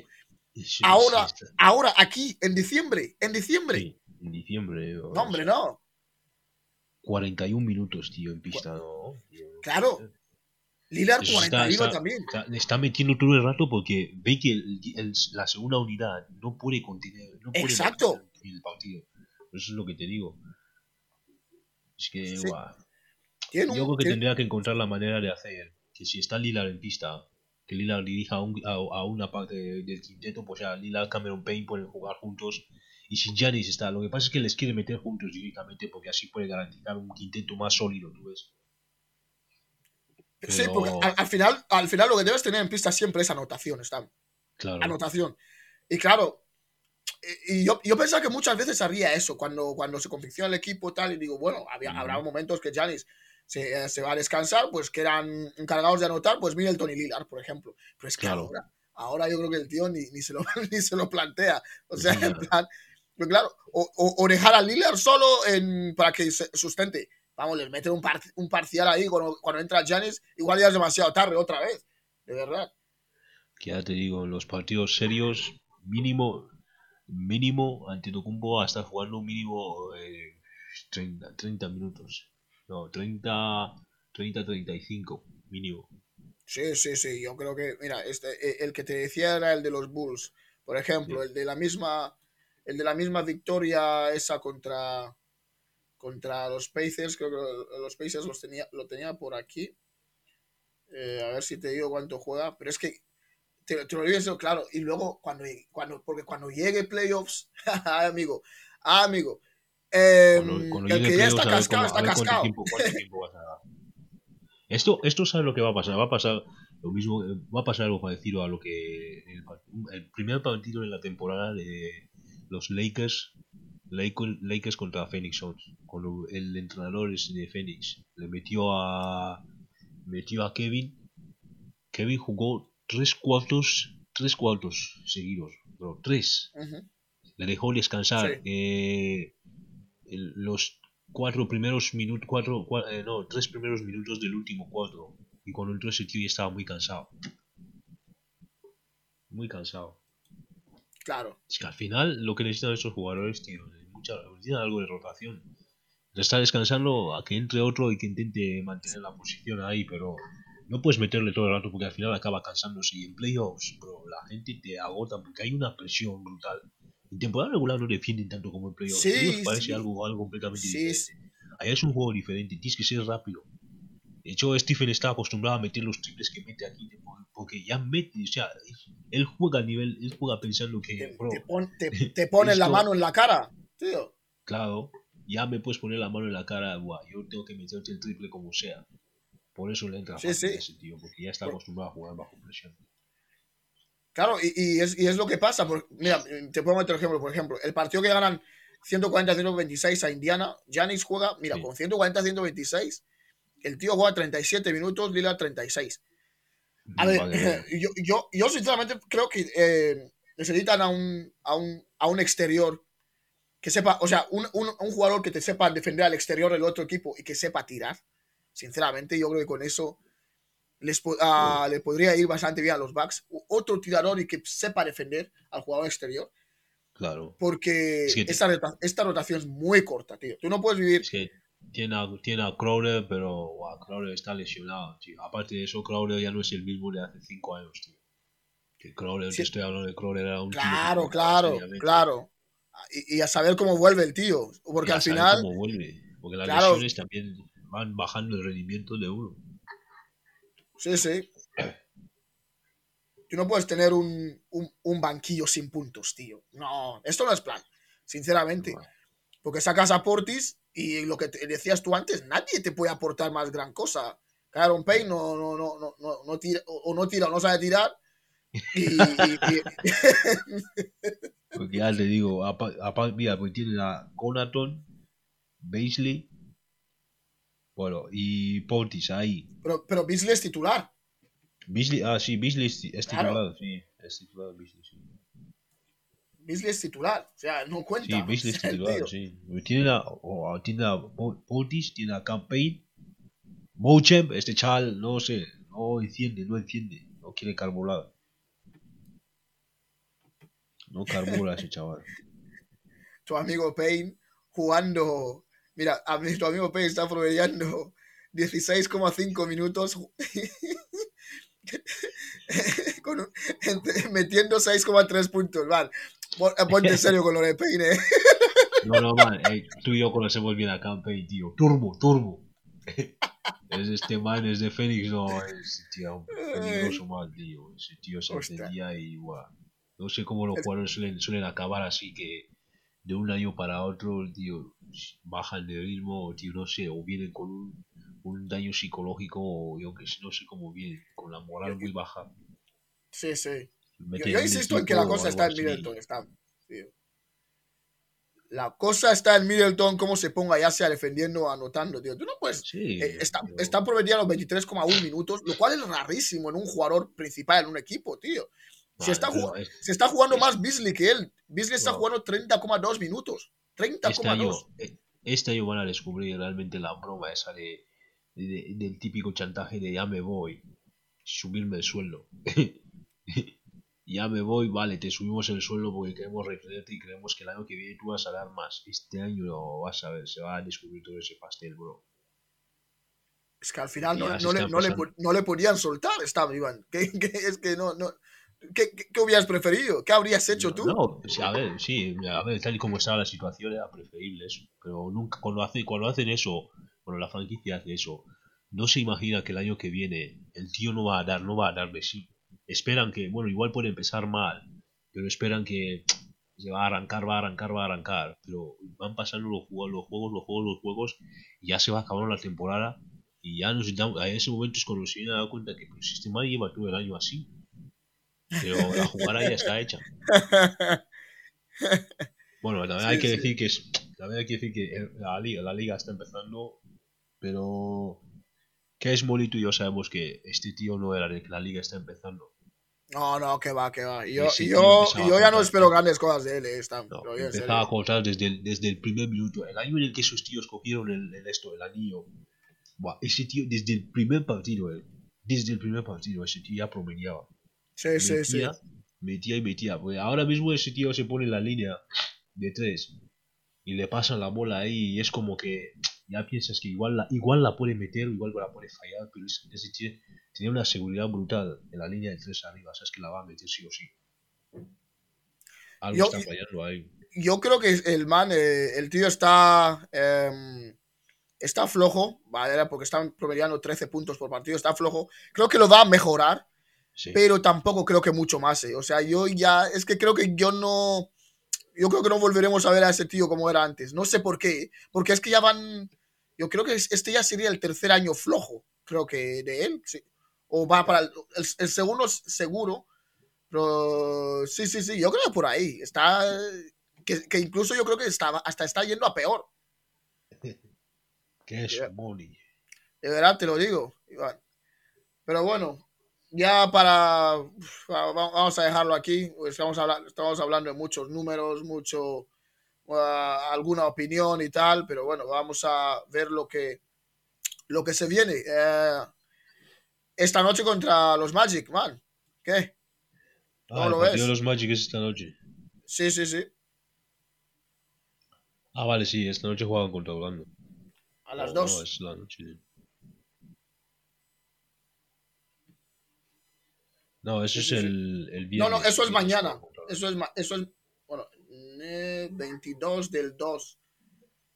Sí, Ahora, sí, ahora, aquí, en diciembre, en diciembre. Sí, en diciembre. No, hombre, no. 41 minutos, tío, en pista, ¿no? Claro. Lillard Eso está- 41 está- también. está- metiendo todo el rato porque ve que el- el- la segunda unidad no puede contener. No puede Exacto. el partido. Eso es lo que te digo. Es que, Yo creo que tiene- tendría que encontrar la manera de hacer que si está Lillard en pista, que Lillard dirija a, un- a- a una parte del quinteto, pues ya Lillard, Cameron Payne pueden jugar juntos. Y si Giannis está, lo que pasa es que les quiere meter juntos directamente porque así puede garantizar un quinteto más sólido, ¿tú ves? Sí, porque al, al final, al final lo que debes tener en pista siempre es anotación, está. Claro. Anotación. Y claro, y yo, yo pensaba que muchas veces había eso cuando, cuando se confecciona el equipo y tal, y digo, bueno, había, habrá momentos que Giannis se, eh, se va a descansar, pues que eran encargados de anotar, pues Middleton y Lillard, por ejemplo. Pero es que Claro. ahora, ahora yo creo que el tío ni, ni, se, lo, ni se lo plantea. O sea, en plan, pues claro, o, o, o dejar a Lillard solo en, para que se sustente. Vamos, les meten un, par- un parcial ahí cuando, cuando entra Giannis, igual ya es demasiado tarde otra vez. De verdad. Ya te digo, los partidos serios, mínimo, mínimo, Antetokounmpo va a estar jugando mínimo eh, 30, 30 minutos. No, 30, 30, 35, mínimo. Sí, sí, sí. Yo creo que, mira, este, eh, el que te decía era el de los Bulls. Por ejemplo, Sí. el de la misma, el de la misma victoria esa contra, contra los Pacers. Creo que los Pacers los tenía, lo tenía por aquí. Eh, a ver si te digo cuánto juega. Pero es que te, te lo digo claro. Y luego cuando, cuando, porque cuando llegue playoffs, ay, amigo, eh, el que ya está cascado, cómo- está cascado. tiempo- tiempo vas a. Esto, esto sabes lo que va a pasar. Va a pasar lo mismo, eh, va a pasar algo parecido a lo que el, primer partido de la temporada de los Lakers, Lakers, Lakers contra Phoenix Suns. Cuando el entrenador es de Phoenix le metió a metió a Kevin. Kevin jugó tres cuartos, tres cuartos seguidos, tres le dejó descansar Sí. eh, los cuatro primeros minutos, cuatro, cua- eh, no, tres primeros minutos del último cuarto. Y cuando entró ese tío ya estaba muy cansado. Muy cansado. Claro. Es que al final lo que necesitan estos jugadores, tío, es mucha, necesitan algo de rotación. Le está descansando a que entre otro y que intente mantener la posición ahí, pero no puedes meterle todo el rato porque al final acaba cansándose. Y en playoffs, bro, la gente te agota porque hay una presión brutal. En temporada regular no defienden tanto como en playoffs. Sí, parece sí. algo, algo completamente Sí, diferente. Ahí es un juego diferente, tienes que ser rápido. De hecho, Stephen está acostumbrado a meter los triples que mete aquí, porque ya mete, o sea, él juega a nivel, él juega pensando que, Te, bro, te pon- te- te ponen la mano en la cara, tío. Claro, ya me puedes poner la mano en la cara, buah, yo tengo que meterte el triple como sea. Por eso le entra Sí, sí. ese tío, porque ya está acostumbrado a jugar bajo presión. Claro, y, y es, y es lo que pasa. por- mira, te puedo meter ejemplo. Por ejemplo, el partido que ganan 140-126 a Indiana, Giannis juega, mira, Sí. con 140-126, el tío juega 37 minutos, Lillard 36. A ver, yo, yo, yo sinceramente creo que eh, necesitan a un, a, un, a un exterior que sepa, o sea, un, un, un jugador que te sepa defender al exterior del otro equipo y que sepa tirar. Sinceramente, yo creo que con eso les ah, le podría ir bastante bien a los Bucks. Otro tirador y que sepa defender al jugador exterior, Claro, porque Es que te- esta, rota- esta rotación es muy corta, tío. Tú no puedes vivir. es que tiene a, tiene a Crowder, pero buah, Crowder está lesionado, tío. Aparte de eso, Crowder ya no es el mismo de hace 5 años, tío. Que Crowder, Sí. estoy hablando de Crowder, era un Claro, claro, claro. Y, y a saber cómo vuelve el tío. Porque Y a al saber final, cómo vuelve, porque las Claro. lesiones también van bajando el rendimiento de uno. Sí, sí. Tú no puedes tener un, un, un banquillo sin puntos, tío. No, esto no es plan, sinceramente. Bueno. Porque sacas a Portis y lo que te decías tú antes, nadie te puede aportar más gran cosa. Aaron Payne no, no, no, no, no, no tira, o no tira o no sabe tirar. Y, y- y- Porque ya te digo, apa- apa- mira, pues tienen a Conaton, Baisley, bueno, y Portis ahí. pero, pero Beasley es titular. Beasley, ah, sí, Beasley es, es Claro. titular, sí, es titular Beasley, sí. Beasley es titular. O sea, no cuenta. Sí, Beasley es titular, sí. Tiene a, o- tiene a Po- Portis, tiene a Campaign, Mochem, este chaval, no sé, no enciende, no enciende, no quiere carburar. No carbura ese chaval. Tu amigo Payne jugando. Mira, a tu amigo Payne está promediando 16,5 minutos. con metiendo 6,3 puntos. Vale. Pon- Ponte en serio con lo de Payne. eh. No, no, man, eh, tú y yo conocemos bien a Campaign, tío. Turbo, turbo. es este man, es de Fénix, no, es tío, peligroso man, tío. Ese tío se entendía y guau. No sé cómo los Es- jugadores suelen, suelen acabar así que de un año para otro, tío, bajan de ritmo, tío, no sé, o vienen con un, un daño psicológico, o yo que sé, no sé cómo vienen, con la moral muy baja. Sí, sí. yo insisto en que la cosa está en. Middleton. Está, tío. La cosa está en Middleton, cómo se ponga, ya sea defendiendo o anotando, tío. Tú no puedes. Sí, eh, está, está promediando los 23,1 minutos, lo cual es rarísimo en un jugador principal en un equipo, tío. Vale, está, es- se está jugando es- más Beasley que él. Beasley está No. jugando 30,2 minutos. este año, 30,2. eh, este año van a descubrir realmente la broma esa de, de- del típico chantaje de ya me voy, subirme el sueldo. ya me voy, vale, te subimos el sueldo porque queremos retenerte y creemos que el año que viene tú vas a dar más. Este año no vas a ver, se va a descubrir todo ese pastel, bro. Es que al final no, se no le, no, le, no le podían soltar, estaba Iván. ¿Qué, qué- es que no. no ¿qué, qué, qué hubieras preferido? ¿Qué habrías hecho tú? No, sea, a ver, sí, a ver, tal y como estaba la situación era preferible eso. Pero nunca, cuando, hace, cuando hacen eso, cuando la franquicia hace eso, no se imagina que el año que viene el tío no va a dar, no va a dar de sí. Esperan que, bueno, igual puede empezar mal, pero esperan que se va a arrancar, va a arrancar, va a arrancar. Pero van pasando los juegos, los juegos, los juegos, los juegos, y ya se va acabando la temporada. Y ya nos damos, a ese momento es cuando se viene a dar cuenta que pues, este lleva todo el año así. Pero la jugada ya está hecha. Bueno, también hay Sí, que sí. decir que es, también hay que decir que la liga, la liga está empezando, pero que es bonito y yo sabemos que este tío no era de que la liga está empezando. No, no, que va, que va. Yo, yo, yo ya no espero grandes cosas de él, eh, está, No, yo empezaba a contar desde el, desde el primer minuto, el año en el que esos tíos cogieron el, el esto, el anillo. Buah, ese tío desde el primer partido, eh, desde el primer partido ese tío ya promediaba. Sí, sí, sí. metía, metía y metía. Porque ahora mismo ese tío se pone en la línea de tres y le pasan la bola ahí y es como que ya piensas que igual la, igual la puede meter o igual la puede fallar, pero es- ese tío tiene una seguridad brutal en la línea de tres arriba, sabes que la va a meter sí o sí. Algo Yo- está fallando ahí. Yo creo que el man, eh, el tío está. em, está flojo, ¿vale? Porque están promediando 13 puntos por partido, está flojo. Creo que lo va a mejorar, Sí. pero tampoco creo que mucho más. eh. O sea, yo ya. Es que creo que yo no. Yo creo que no volveremos a ver a ese tío como era antes. No sé por qué. Porque es que ya van. Yo creo que es- este ya sería el tercer año flojo, creo que de él. sí. O va para el, el- el segundo seguro. Pero sí, sí, sí. Yo creo que por ahí. Está. Que, que incluso yo creo que está, hasta está yendo a peor. ¿Qué es. Money? De verdad te lo digo, Iván. Pero bueno, ya para. Vamos a dejarlo aquí. Estamos, habla- estamos hablando de muchos números, mucho. ah, alguna opinión y tal. Pero bueno, vamos a ver lo que. Lo que se viene. Eh, esta noche contra los Magic, man. ¿Qué? Ah, ¿Cómo el lo ves? los Magic es esta noche. Sí, sí, sí. Ah, vale, sí, esta noche juegan contra Orlando. A las No, dos. No, es la noche. No, eso es el, el No, viernes. no, eso es mañana. Eso es, eso es, bueno, eh, 22 del 2.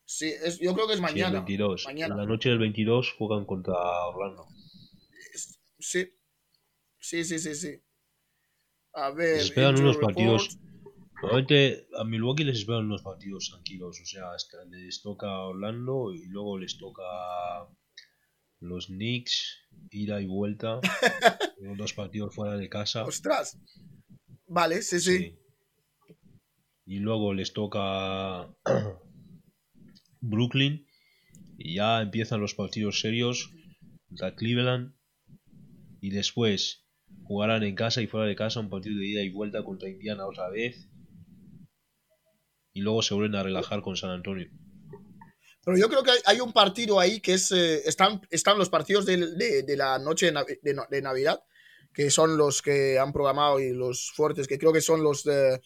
Sí, es, yo creo que es Sí, el mañana. 22. Mañana. En la noche del 22 juegan contra Orlando. Sí. Sí, sí, sí, sí. A ver. Les esperan unos partidos. report. Normalmente a Milwaukee les esperan unos partidos tranquilos. O sea, les toca Orlando y luego les toca los Knicks, ida y vuelta. Dos partidos fuera de casa. Ostras. Vale, sí, sí. Sí. Y luego les toca Brooklyn. Y ya empiezan los partidos serios contra Cleveland. Y después jugarán en casa y fuera de casa un partido de ida y vuelta contra Indiana otra vez. Y luego se vuelven a relajar con San Antonio. Pero yo creo que hay, un partido ahí que es. eh, están, están los partidos de, de- de la noche de, de de Navidad, que son los que han programado y los fuertes, que creo que son los de.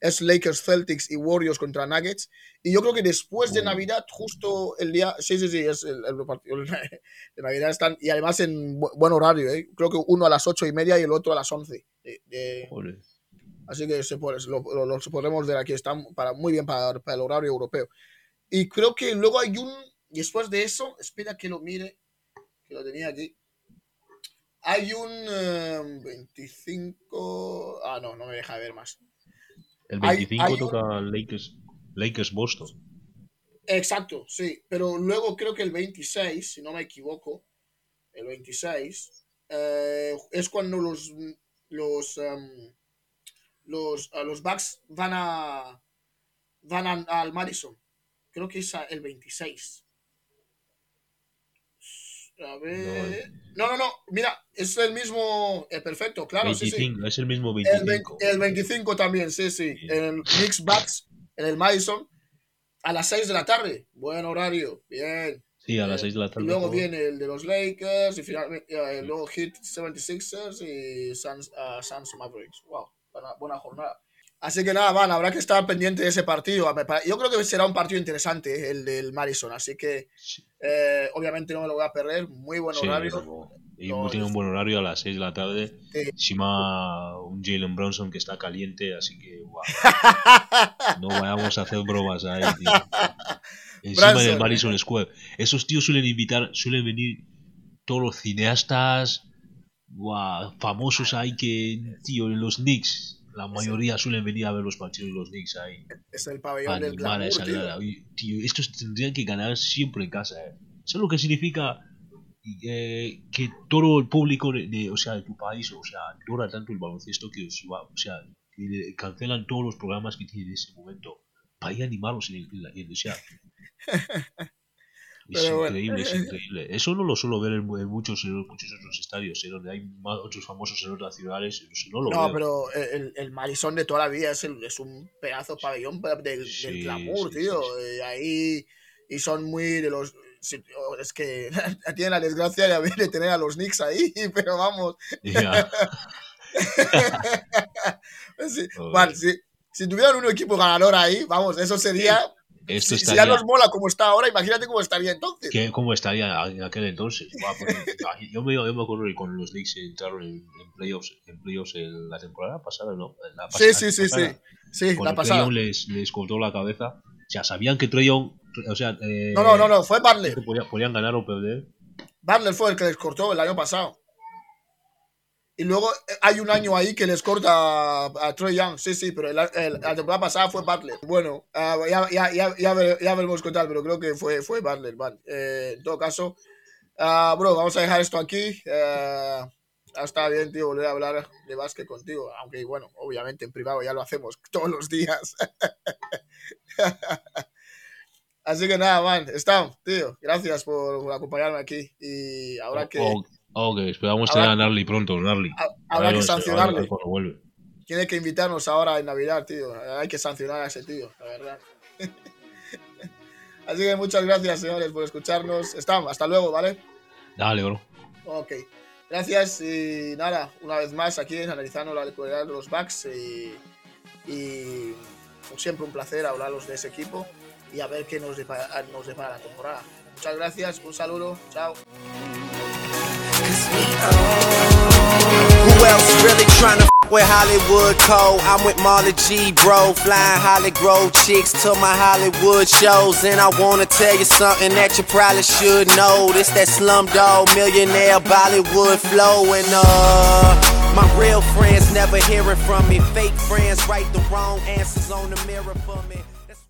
Es Lakers, Celtics y Warriors contra Nuggets. Y yo creo que después de. Navidad, justo el día. Sí, sí, sí, es el, el partido de Navidad. Están, y además en bu- buen horario, ¿eh? Creo que uno a las ocho y media y el otro a las once. de- Joder. Así que se puede, lo, lo- lo podemos ver aquí, está para, muy bien para, para el horario europeo. Y creo que luego hay un, después de eso, espera que lo mire, que lo tenía aquí. Hay un eh, 25, ah no, no me deja ver más. El Hay- 25 hay un- toca Lakers, Lakers Boston. Exacto, sí, pero luego creo que el 26, si no me equivoco, el 26, eh, es cuando los, los, em, los, a los Bucks van a van a- al Madison. Creo que es el 26. A ver. No, no, no. Mira, es el mismo. eh, perfecto, claro, sí, sí. 25, es el mismo El, vein- 25. el 25 también, sí, sí. Sí. En el Bucks, en el Madison, a las 6 de la tarde. Buen horario, bien. sí, a las Eh, 6 de la Y tarde. luego juego. viene el de los Lakers, y finalmente eh, luego Heat 76ers y Suns, Suns Mavericks. Wow, buena, buena jornada. Así que nada, van, habrá que estar pendiente de ese partido. Yo creo que será un partido interesante, eh, el del Madison. Así que Sí, eh, obviamente no me lo voy a perder. Muy buen horario. y No, tiene un buen horario a las 6 de la tarde. Sí. Encima un Jalen Bronson que está caliente, así que guau. no vayamos a hacer bromas ahí, tío. Encima Branson. del Madison Square. Esos tíos suelen invitar, suelen venir todos los cineastas guau, famosos ahí que, tío, en los Knicks. La mayoría suelen venir a ver los partidos de los Knicks ahí. Es el pabellón del glamour, esa tío. Oye, tío, estos tendrían que ganar siempre en casa. ¿eh? ¿Sabes lo que significa eh, que todo el público de, de- o sea, de tu país, o sea, adora tanto el baloncesto que os va- o sea, que cancelan todos los programas que tienen en ese momento para ir a animarlos en el, en o sea, es Pero bueno. increíble, es increíble. Eso no lo suelo ver en, mu- en muchos, en muchos otros estadios, ¿eh? donde hay más, otros famosos en otras ciudades. eso No lo No, veo. pero el, el Madison de toda la vida es, el- es un pedazo de pabellón del, del Sí, glamour, sí, tío. sí. Eh, ahí, y son muy de los. Es que tienen la desgracia de, haber- de tener a los Knicks ahí, pero vamos. Sí, vale, si, si tuvieran un equipo ganador ahí, vamos, eso sería. Esto Si, si ya estaría- nos mola como está ahora, imagínate cómo estaría entonces. ¿Qué- ¿Cómo estaría en aquel entonces? Pues, yo, me, yo me acuerdo que con los Knicks entraron en, en playoffs, en playoffs en la temporada pasada, ¿no? La Sí, sí, sí, sí. pasada, Sí, Con la el pasada. Les, les cortó la cabeza. O sea, sabían que Young, o sea, eh, No, no, no, no, fue Butler. que podían, podían ganar o perder. Butler fue el que les cortó el año pasado. Y luego eh, hay un año ahí que les corta a, a Troy Young. Sí, sí, pero el- el- la temporada pasada fue Butler. Bueno, ah, ya, ya, ya, ya, ver- ya veremos qué tal, pero creo que fue, fue Butler. Vale. Eh, en todo caso, ah, bro, vamos a dejar esto aquí. Eh, está bien, tío, volver a hablar de básquet contigo. Aunque, bueno, obviamente en privado ya lo hacemos todos los días. Así que nada, man, está, tío, gracias por, por acompañarme aquí. Y ahora que O- ok, esperamos tener a Narly pronto, Narly. ha- habrá que sancionarle. vuelve. Tiene que invitarnos ahora en Navidad, tío. Hay que sancionar a ese tío, la verdad. Así que muchas gracias, señores, por escucharnos. Estamos, hasta luego, ¿vale? Dale, bro. Ok. Gracias y nada, una vez más aquí analizando la actualidad de los Bucks y, y como siempre un placer hablaros de ese equipo y a ver qué nos depara, nos depara la temporada. Muchas gracias, un saludo, chao. Who else really trying to f- with Hollywood Code? I'm with Marley G, bro. Flying Holly Grove chicks to my Hollywood shows. And I wanna tell you something that you probably should know. This that slumdog millionaire Bollywood flow. And uh, my real friends never hearing from me. Fake friends write the wrong answers on the mirror.